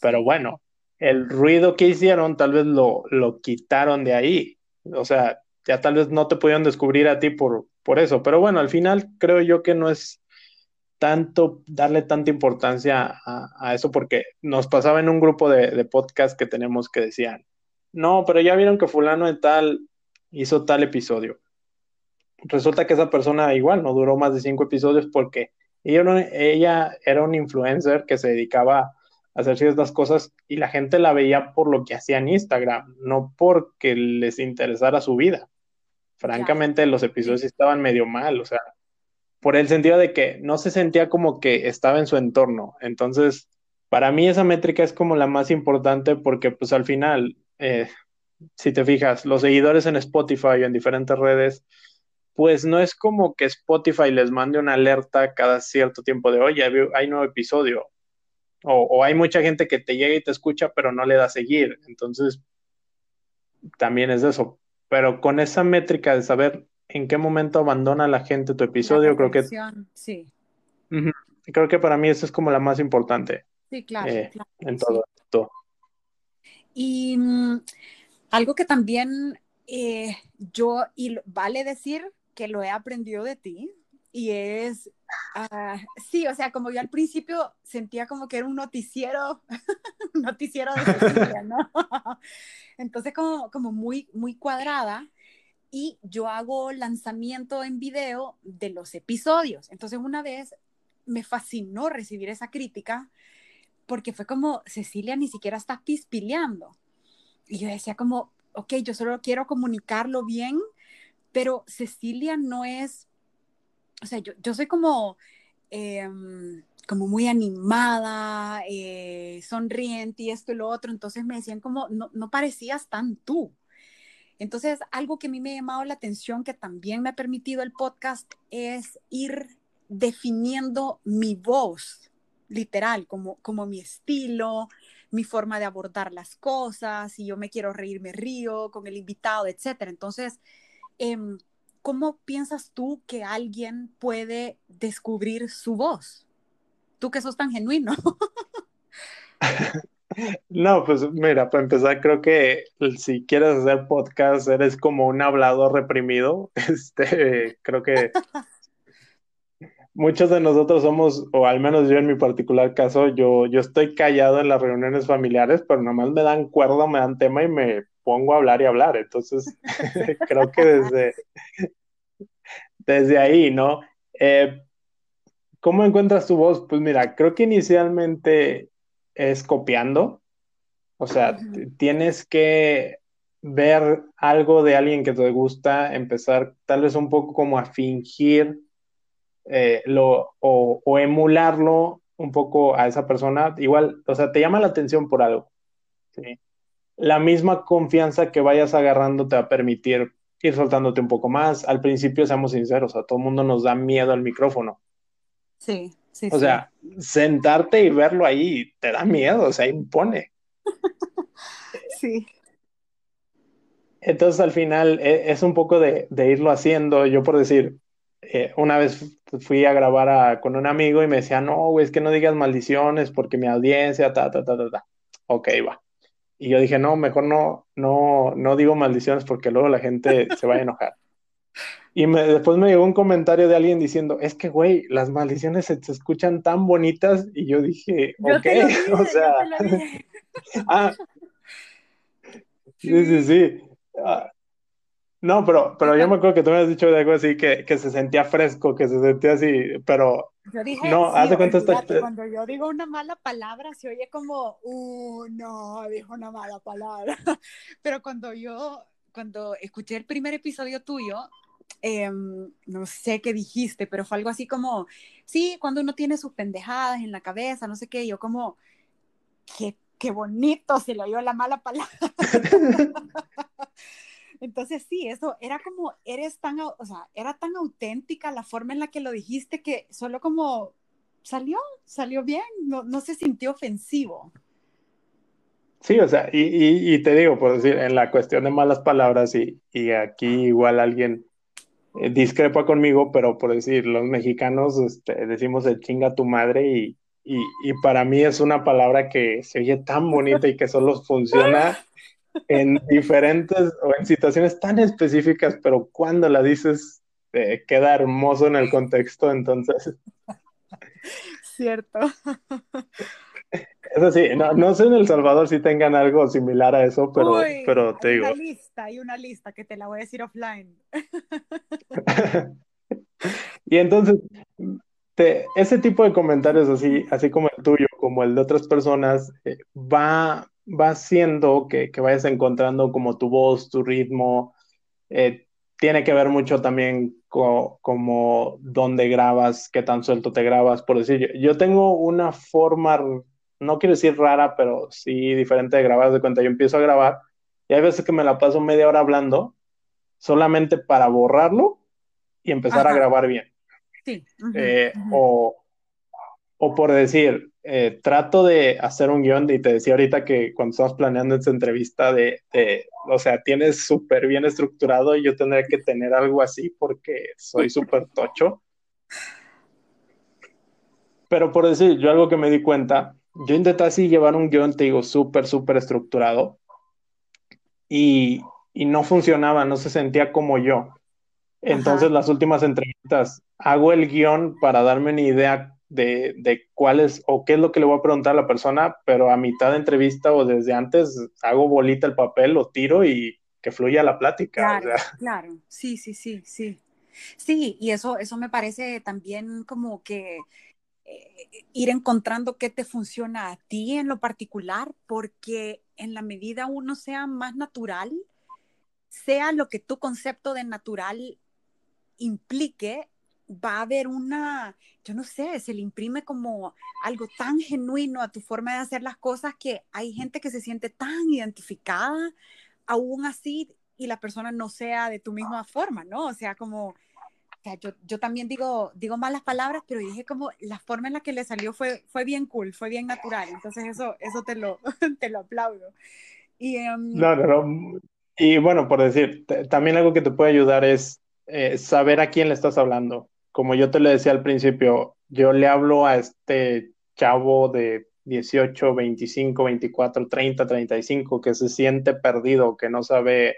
Pero bueno, el ruido que hicieron tal vez lo, lo quitaron de ahí. O sea, ya tal vez no te pudieron descubrir a ti por, por eso. Pero bueno, al final creo yo que no es tanto, darle tanta importancia a, eso, porque nos pasaba en un grupo de, de podcast que tenemos que decían, no, pero ya vieron que fulano de tal hizo tal episodio. Resulta que esa persona igual no duró más de cinco episodios porque ella, ella era un influencer que se dedicaba a hacer ciertas cosas y la gente la veía por lo que hacía en Instagram, no porque les interesara su vida. Francamente, los episodios estaban medio mal, o sea, por el sentido de que no se sentía como que estaba en su entorno. Entonces, para mí esa métrica es como la más importante porque pues al final, eh, si te fijas, los seguidores en Spotify o en diferentes redes, pues no es como que Spotify les mande una alerta cada cierto tiempo de, oye, hay nuevo episodio. O, o hay mucha gente que te llega y te escucha, pero no le da a seguir. Entonces, también es eso. Pero con esa métrica de saber en qué momento abandona la gente tu episodio, creo que... Sí. Creo que para mí eso es como la más importante. Sí, claro. Eh, en todo esto. Y mm, algo que también eh, yo, y vale decir que lo he aprendido de ti, y es, uh, sí, o sea, como yo al principio sentía como que era un noticiero, noticiero de Cecilia, ¿no? Entonces como, como muy, muy cuadrada, y yo hago lanzamiento en video de los episodios. Entonces una vez me fascinó recibir esa crítica porque fue como, Cecilia ni siquiera está pispileando. Y yo decía como, ok, yo solo quiero comunicarlo bien, pero Cecilia no es, o sea, yo, yo soy como, em, como muy animada, eh, sonriente y esto y lo otro, entonces me decían como, no, no parecías tan tú. Entonces, algo que a mí me ha llamado la atención, que también me ha permitido el podcast, es ir definiendo mi voz, literal, como, como mi estilo, mi forma de abordar las cosas, si yo me quiero reír, me río con el invitado, etc. Entonces, em, ¿cómo piensas tú que alguien puede descubrir su voz? Tú que sos tan genuino. No, pues mira, para empezar, creo que si quieres hacer podcast, eres como un hablador reprimido. Este, creo que muchos de nosotros somos, o al menos yo en mi particular caso, yo, yo estoy callado en las reuniones familiares, pero nomás me dan cuerda, me dan tema y me pongo a hablar y hablar. Entonces, creo que desde, desde ahí, ¿no? Eh, ¿Cómo encuentras tu voz? Pues mira, creo que inicialmente es copiando. O sea, tienes que ver algo de alguien que te gusta, empezar tal vez un poco como a fingir eh, lo, o, emularlo un poco a esa persona. Igual, o sea, te llama la atención por algo. La misma confianza que vayas agarrando te va a permitir ir soltándote un poco más. Al principio, seamos sinceros, a todo el mundo nos da miedo al micrófono. Sí. O sea, sentarte y verlo ahí te da miedo, o sea, impone. sí. Entonces al final e, es un poco de, irlo haciendo. Yo por decir, eh, una vez fui a grabar con un amigo y me decía, no, güey, es que no digas maldiciones porque mi audiencia, ta, ta, ta, ta, ta. Ok, va. Y yo dije, no, mejor no, no, no digo maldiciones porque luego la gente se va a enojar. Y después me llegó un comentario de alguien diciendo, es que, güey, las maldiciones se, escuchan tan bonitas. Y yo dije, ok, o sea. ah, sí, sí, sí. Ah, no, pero, pero yo me acuerdo que tú me has dicho de algo así que, que se sentía fresco, que se sentía así, pero yo dije, no, sí, hace cuenta esta... Cuando yo digo una mala palabra, se oye como, uh, no, dijo una mala palabra. Pero cuando yo, cuando escuché el primer episodio tuyo, Em, no sé qué dijiste, pero fue algo así como, sí, cuando uno tiene sus pendejadas en la cabeza, no sé qué, yo como, qué, qué bonito, se le oyó la mala palabra. Entonces sí, eso era como, eres tan, o sea, era tan auténtica la forma en la que lo dijiste que solo como salió, salió bien, no, no se sintió ofensivo. Sí, o sea, y, y, te digo, por decir, en la cuestión de malas palabras, y, y aquí igual alguien eh, discrepa conmigo, pero por decir, los mexicanos este, decimos el chinga tu madre y, y, y, para mí es una palabra que se oye tan bonita y que solo funciona en diferentes o en situaciones tan específicas, pero cuando la dices eh, queda hermoso en el contexto, entonces. Cierto. Eso sí, no, no, sé en El Salvador si tengan algo similar a eso, pero, pero te hay digo. Una lista, hay una lista que te la voy a decir offline. y entonces, te, ese tipo de comentarios así, así como el tuyo, como el de otras personas, eh, va, va haciendo que, que, vayas encontrando como tu voz, tu ritmo. Eh, tiene que ver mucho también con, como dónde grabas, qué tan suelto te grabas. Por decir, yo, yo tengo una forma no quiero decir rara, pero sí diferente de grabar de cuenta. Yo empiezo a grabar y hay veces que me la paso media hora hablando solamente para borrarlo y empezar a grabar bien. Sí. Eh, o, o, por decir, eh, trato de hacer un guion y te decía ahorita que cuando estamos planeando esta entrevista de, de o sea, tienes súper bien estructurado y yo tendría que tener algo así porque soy súper tocho. Pero por decir, yo algo que me di cuenta yo intenté así llevar un guion, te digo, súper, súper estructurado y, y, no funcionaba, no se sentía como yo. Entonces, Ajá. las últimas entrevistas, hago el guion para darme una idea de, de, cuál es o qué es lo que le voy a preguntar a la persona, pero a mitad de entrevista o desde antes hago bolita el papel, lo tiro y que fluya la plática. Claro, o sea. claro, sí, sí, sí, sí. Sí, y eso, eso me parece también como que eh, ir encontrando qué te funciona a ti en lo particular, porque en la medida uno sea más natural, sea lo que tu concepto de natural implique, va a haber una, yo no sé, se le imprime como algo tan genuino a tu forma de hacer las cosas que hay gente que se siente tan identificada aún así y la persona no sea de tu misma forma, ¿no? O sea, como sea, yo, yo también digo, digo malas palabras, pero dije como la forma en la que le salió fue, fue bien cool, fue bien natural. Entonces eso, eso te, lo, te lo aplaudo. Y, um... No, no, no. Y bueno, por decir, también algo que te puede ayudar es eh, saber a quién le estás hablando. Como yo te lo decía al principio, yo le hablo a este chavo de 18, 25, 24, 30, 35 que se siente perdido, que no sabe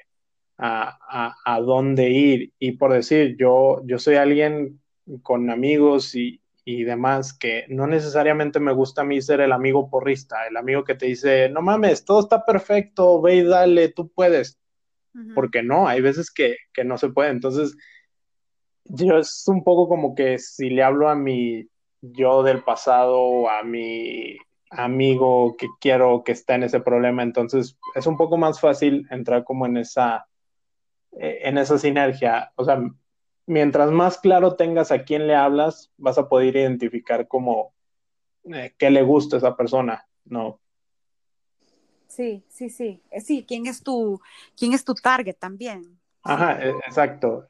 a, a, a, dónde ir. Y por decir, yo, yo soy alguien con amigos y, y, demás que no necesariamente me gusta a mí ser el amigo porrista, el amigo que te dice, no mames, todo está perfecto, ve y dale, tú puedes. Uh -huh. Porque no, hay veces que, que no se puede. Entonces, yo es un poco como que si le hablo a mi yo del pasado, a mi amigo que quiero que está en ese problema, entonces es un poco más fácil entrar como en esa en esa sinergia. O sea, mientras más claro tengas a quién le hablas, vas a poder identificar como eh, qué le gusta a esa persona, ¿no? Sí, sí, sí. Sí, ¿quién es tu, quién es tu target también? Ajá, sí. exacto.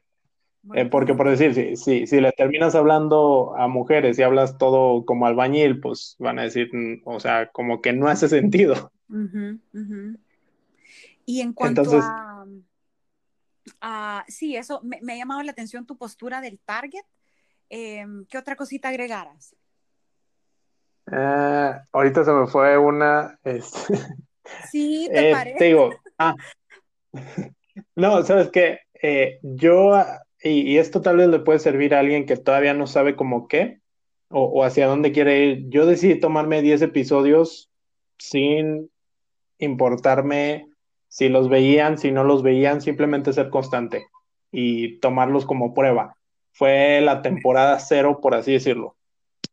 Eh, porque por decir, si, si, si, le terminas hablando a mujeres y hablas todo como albañil, pues van a decir, o sea, como que no hace sentido. Uh -huh, uh -huh. Y en cuanto Entonces, a sí, eso me, me, ha llamado la atención tu postura del target. Eh, ¿Qué otra cosita agregaras? Uh, ahorita se me fue una. Este, sí, te eh, parece. Te digo, ah, no, sabes qué, eh, yo, y, y, esto tal vez le puede servir a alguien que todavía no sabe cómo qué o, o hacia dónde quiere ir. Yo decidí tomarme 10 episodios sin importarme si los veían, si no los veían, simplemente ser constante y tomarlos como prueba. Fue la temporada cero, por así decirlo.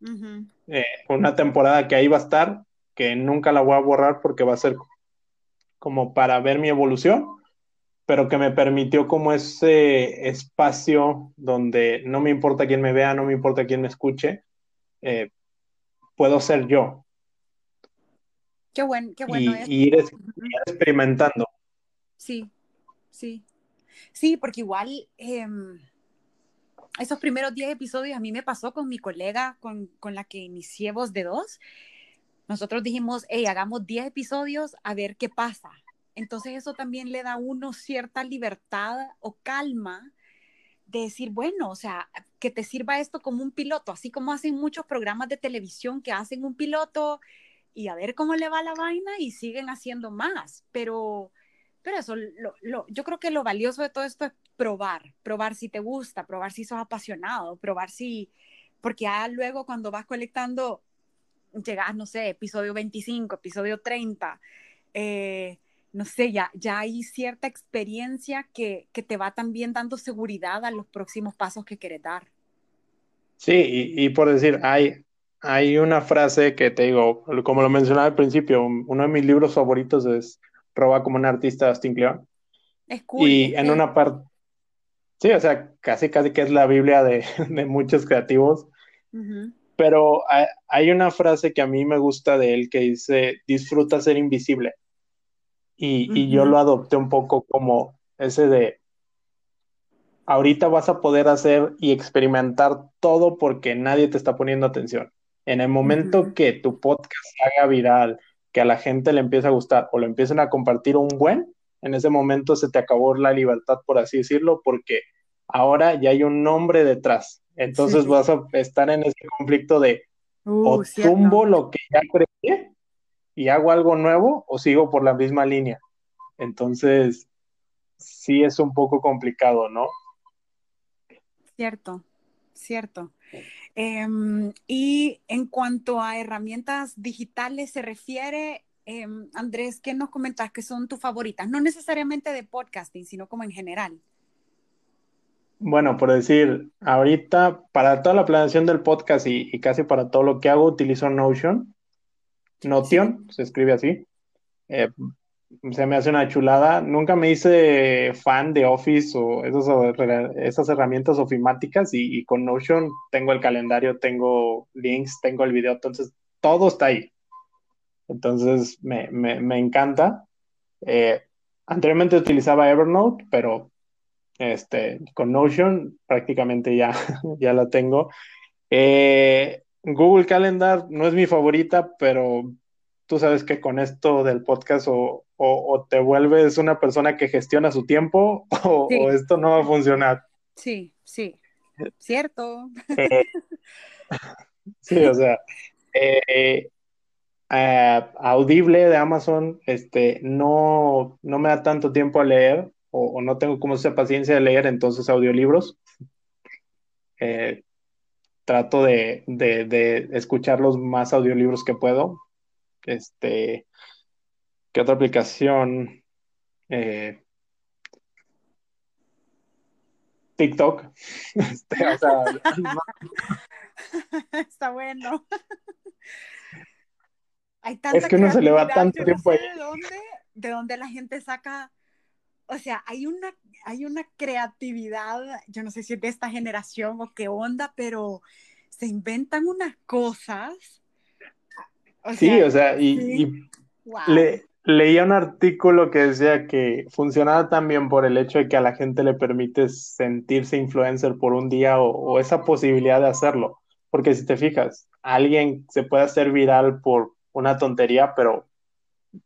Uh -huh. eh, una temporada que ahí va a estar, que nunca la voy a borrar porque va a ser como para ver mi evolución, pero que me permitió como ese espacio donde no me importa quién me vea, no me importa quién me escuche, eh, puedo ser yo, Qué, buen, qué bueno. Y, es. y ir, ir, experimentando. Sí, sí. Sí, porque igual eh, esos primeros 10 episodios a mí me pasó con mi colega con, con, la que inicié Voz de Dos. Nosotros dijimos, hey, hagamos 10 episodios a ver qué pasa. Entonces eso también le da a uno cierta libertad o calma de decir, bueno, o sea, que te sirva esto como un piloto, así como hacen muchos programas de televisión que hacen un piloto y a ver cómo le va la vaina y siguen haciendo más. Pero, pero eso, lo, yo creo que lo valioso de todo esto es probar, probar si te gusta, probar si sos apasionado, probar si, porque ya luego cuando vas colectando, llegas, no sé, episodio 25, episodio 30, eh, no sé, ya, ya hay cierta experiencia que, que, te va también dando seguridad a los próximos pasos que quieres dar. Sí, y, y, por decir, hay, hay una frase que te digo, como lo mencionaba al principio, uno de mis libros favoritos es Roba como un artista de Austin Kleon. Es cool, y en una parte, sí, o sea, casi, casi que es la Biblia de, de muchos creativos. Pero hay, hay una frase que a mí me gusta de él que dice, disfruta ser invisible. Y, yo lo adopté un poco como ese de, ahorita vas a poder hacer y experimentar todo porque nadie te está poniendo atención. En el momento que tu podcast haga viral, que a la gente le empiece a gustar o lo empiecen a compartir un buen, en ese momento se te acabó la libertad, por así decirlo, porque ahora ya hay un nombre detrás. Entonces vas a estar en ese conflicto de o uh, tumbo lo que ya creí y hago algo nuevo o sigo por la misma línea. Entonces, sí es un poco complicado, ¿no? Cierto, cierto. Em, y en cuanto a herramientas digitales se refiere, em, Andrés, ¿qué nos comentas que son tus favoritas? No necesariamente de podcasting, sino como en general. Bueno, por decir, ahorita para toda la planeación del podcast y, y casi para todo lo que hago utilizo Notion. Notion, se escribe así. Eh, se me hace una chulada. Nunca me hice fan de Office o esas herramientas ofimáticas y, con Notion tengo el calendario, tengo links, tengo el video, entonces todo está ahí. Entonces me, encanta. Eh, anteriormente utilizaba Evernote, pero este, con Notion prácticamente ya, ya la tengo. Eh, Google Calendar no es mi favorita, pero tú sabes que con esto del podcast o, te vuelves una persona que gestiona su tiempo o, esto no va a funcionar. Sí, sí, cierto. Eh, sí, o sea, eh, eh, Audible de Amazon, este, no, no me da tanto tiempo a leer o, no tengo como esa paciencia de leer, entonces audiolibros trato de, de, escuchar los más audiolibros que puedo. Este, ¿qué otra aplicación? Eh, TikTok. Este, Está bueno. es que uno se le va tanto tiempo ahí. De dónde, de dónde la gente saca o sea, hay una, hay una creatividad, yo no sé si es de esta generación o qué onda, pero se inventan unas cosas. sí, o sea, y, leía un artículo que decía que funcionaba también por el hecho de que a la gente le permite sentirse influencer por un día o, o esa posibilidad de hacerlo. Porque si te fijas, alguien se puede hacer viral por una tontería, pero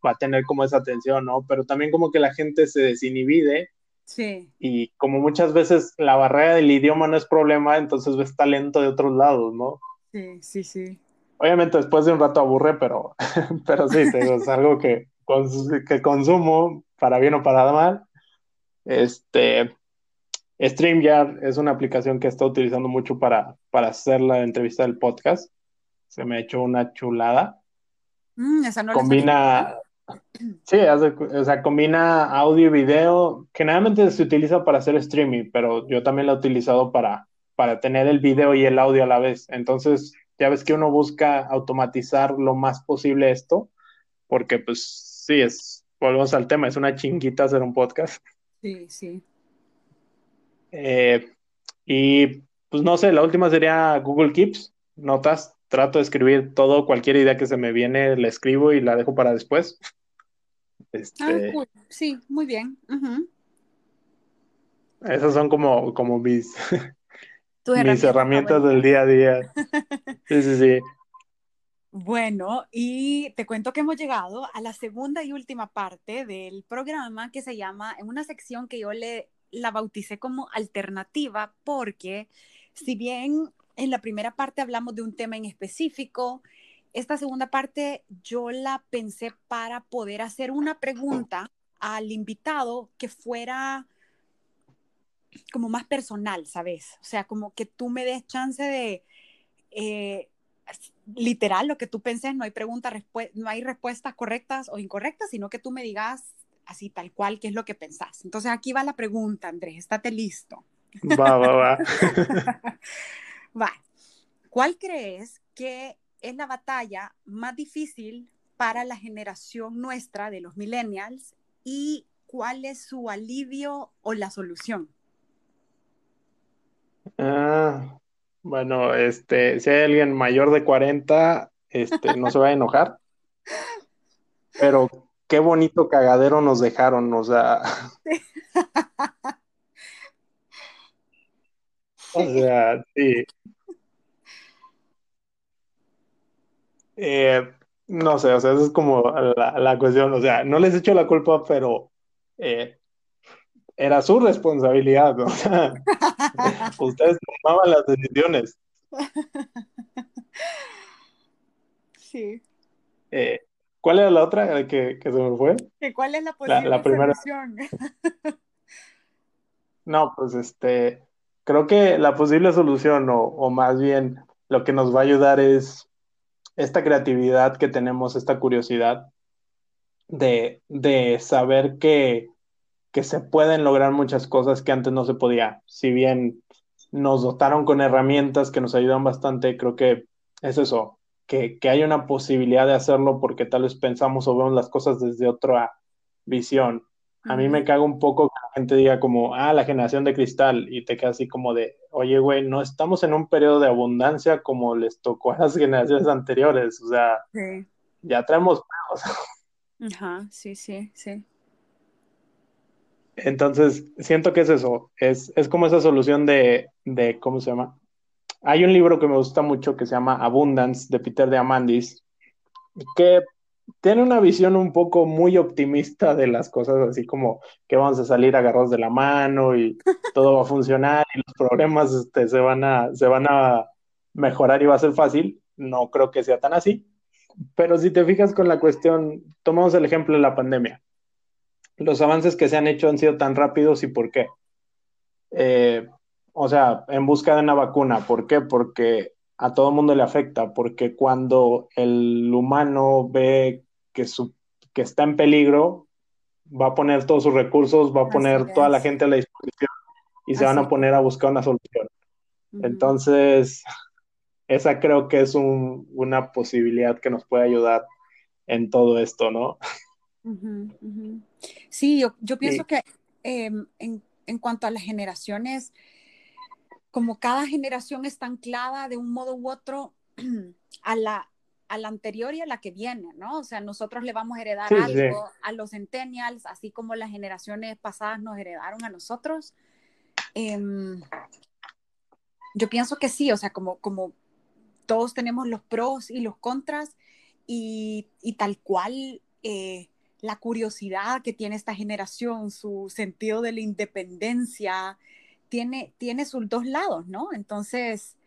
va a tener como esa atención, ¿no? Pero también como que la gente se desinhibide. Sí. Y como muchas veces la barrera del idioma no es problema, entonces ves talento de otros lados, ¿no? Sí, sí, sí. Obviamente después de un rato aburre, pero, pero sí, es algo que, que consumo para bien o para mal. Este, StreamYard es una aplicación que he estado utilizando mucho para, para hacer la entrevista del podcast. Se me ha hecho una chulada. Mm, combina, sí, o sea, combina audio y video. Generalmente se utiliza para hacer streaming, pero yo también lo he utilizado para, para tener el video y el audio a la vez. Entonces, ya ves que uno busca automatizar lo más posible esto, porque pues sí, es, volvemos al tema, es una chinguita hacer un podcast. Sí, sí. Eh, y pues no sé, la última sería Google Keeps, notas, trato de escribir todo, cualquier idea que se me viene, la escribo y la dejo para después. Este, ah, Sí, muy bien. Esas son como, como mis, mis herramientas del día a día. Sí, sí, sí. Bueno, y te cuento que hemos llegado a la segunda y última parte del programa que se llama, en una sección que yo le la bauticé como alternativa porque si bien en la primera parte hablamos de un tema en específico, esta segunda parte yo la pensé para poder hacer una pregunta al invitado que fuera como más personal, ¿sabes? O sea, como que tú me des chance de, eh, literal, lo que tú penses, no hay preguntas, no hay respuestas correctas o incorrectas, sino que tú me digas así tal cual qué es lo que pensás. Entonces aquí va la pregunta, Andrés, estate listo. Va, va, va. va. ¿Cuál crees que es la batalla más difícil para la generación nuestra de los millennials y cuál es su alivio o la solución? Ah, bueno, este, si hay alguien mayor de 40, este, no se va a enojar. Pero qué bonito cagadero nos dejaron, o sea. O sea, sí. Eh, no sé, o sea, eso es como la, cuestión, o sea, no les echo la culpa, pero eh, era su responsabilidad, ¿no? ustedes tomaban las decisiones. Sí. Eh, ¿Cuál era la otra que, que, se me fue? ¿Cuál es la posible la, primera... solución? no, pues este, creo que la posible solución, o, o más bien lo que nos va a ayudar es esta creatividad que tenemos, esta curiosidad de, de saber que que se pueden lograr muchas cosas que antes no se podía. Si bien nos dotaron con herramientas que nos ayudan bastante, creo que es eso, que, que hay una posibilidad de hacerlo porque tal vez pensamos o vemos las cosas desde otra visión. A mí me caga un poco que la gente diga como, ah, la generación de cristal, y te queda así como de, oye, güey, no estamos en un periodo de abundancia como les tocó a las generaciones anteriores, o sea, ya traemos Ajá, sí, sí, sí. Entonces, siento que es eso, es, es como esa solución de, de, ¿cómo se llama? Hay un libro que me gusta mucho que se llama Abundance de Peter de Amandis, que tiene una visión un poco muy optimista de las cosas, así como que vamos a salir agarrados de la mano y todo va a funcionar y los problemas este, se, van a, se van a mejorar y va a ser fácil. No creo que sea tan así. Pero si te fijas con la cuestión, tomamos el ejemplo de la pandemia los avances que se han hecho han sido tan rápidos y por qué. Eh, o sea, en busca de una vacuna, ¿por qué? Porque a todo mundo le afecta, porque cuando el humano ve que, su, que está en peligro, va a poner todos sus recursos, va a poner toda la gente a la disposición y se van a poner a buscar una solución. Entonces, esa creo que es una posibilidad que nos puede ayudar en todo esto, ¿no? Sí, yo, pienso que em, en, cuanto a las generaciones, como cada generación está anclada de un modo u otro a la, a la anterior y a la que viene, ¿no? O sea, nosotros le vamos a heredar algo a los centennials, así como las generaciones pasadas nos heredaron a nosotros. Em, yo pienso que sí, o sea, como, como todos tenemos los pros y los contras y, y tal cual eh, la curiosidad que tiene esta generación, su sentido de la independencia, tiene, tiene sus dos lados, ¿no? Entonces,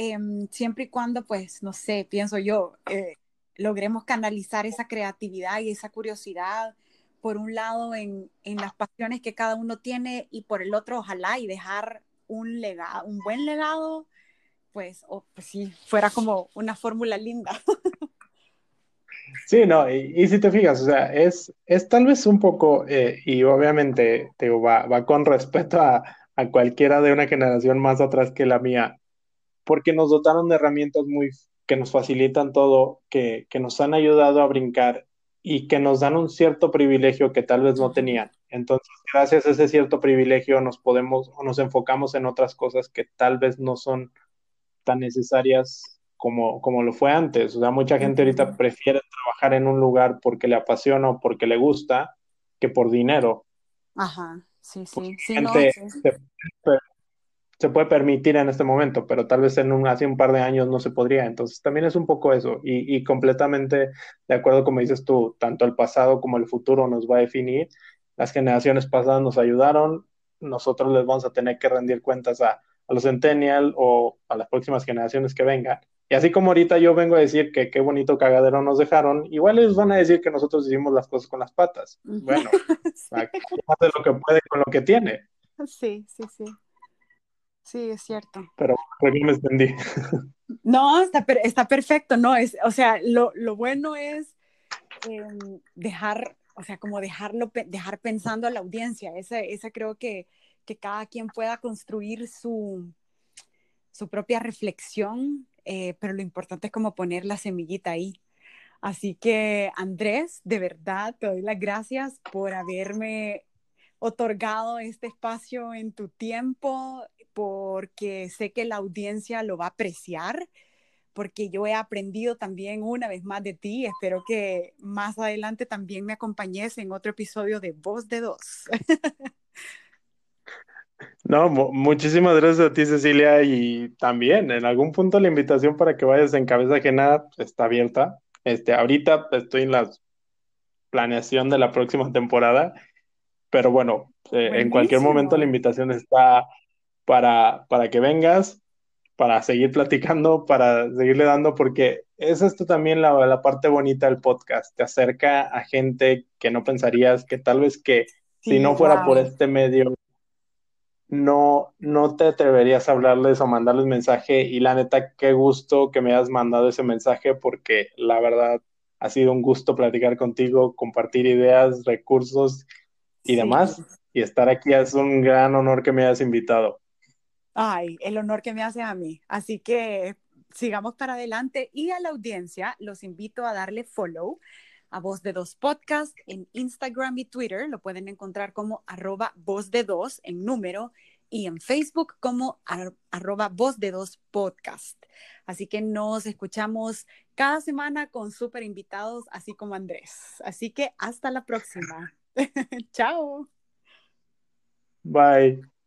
em, siempre y cuando, pues, no sé, pienso yo, eh, logremos canalizar esa creatividad y esa curiosidad, por un lado, en, las pasiones que cada uno tiene y por el otro, ojalá, y dejar un legado, un buen legado, pues, o pues sí, fuera como una fórmula linda. Sí, no, y, si te fijas, o sea, es, es tal vez un poco, eh, y obviamente te va, va con respeto a, a, cualquiera de una generación más atrás que la mía, porque nos dotaron de herramientas muy que nos facilitan todo, que, que nos han ayudado a brincar y que nos dan un cierto privilegio que tal vez no tenían. Entonces, gracias a ese cierto privilegio nos podemos o nos enfocamos en otras cosas que tal vez no son tan necesarias como, como lo fue antes. O sea, mucha gente ahorita prefiere trabajar en un lugar porque le apasiona o porque le gusta que por dinero. Ajá, sí, sí. sí, Se, puede permitir en este momento, pero tal vez en un, hace un par de años no se podría. Entonces también es un poco eso. Y, y completamente de acuerdo como dices tú, tanto el pasado como el futuro nos va a definir. Las generaciones pasadas nos ayudaron, nosotros les vamos a tener que rendir cuentas a, a los Centennial o a las próximas generaciones que vengan. Y así como ahorita yo vengo a decir que qué bonito cagadero nos dejaron, igual ellos van a decir que nosotros hicimos las cosas con las patas. Bueno, sí. hace lo que puede con lo que tiene. Sí, sí, sí. Sí, es cierto. Pero que me extendí. No, está, está perfecto, no, es, o sea, lo, lo bueno es eh, dejar, o sea, como dejarlo, dejar pensando a la audiencia, esa, esa creo que, que cada quien pueda construir su, su propia reflexión, eh, pero lo importante es como poner la semillita ahí. Así que, Andrés, de verdad, te doy las gracias por haberme otorgado este espacio en tu tiempo, porque sé que la audiencia lo va a apreciar, porque yo he aprendido también una vez más de ti. Espero que más adelante también me acompañes en otro episodio de Voz de Dos. No, muchísimas gracias a ti, Cecilia, y también en algún punto la invitación para que vayas en cabeza ajena está abierta. Este, ahorita estoy en la planeación de la próxima temporada, pero bueno, eh, en cualquier momento la invitación está para, para que vengas, para seguir platicando, para seguirle dando, porque es esto también la, la parte bonita del podcast, te acerca a gente que no pensarías que tal vez que si no fuera por este medio, no, no te atreverías a hablarles o mandarles mensaje y la neta, qué gusto que me hayas mandado ese mensaje porque la verdad ha sido un gusto platicar contigo, compartir ideas, recursos y demás. Y estar aquí es un gran honor que me hayas invitado. Ay, el honor que me hace a mí. Así que sigamos para adelante y a la audiencia los invito a darle follow a Voz de Dos Podcast en Instagram y Twitter. Lo pueden encontrar como arroba Voz de Dos en número y en Facebook como arroba Voz de Dos Podcast. Así que nos escuchamos cada semana con súper invitados, así como Andrés. Así que hasta la próxima. Chao. Bye.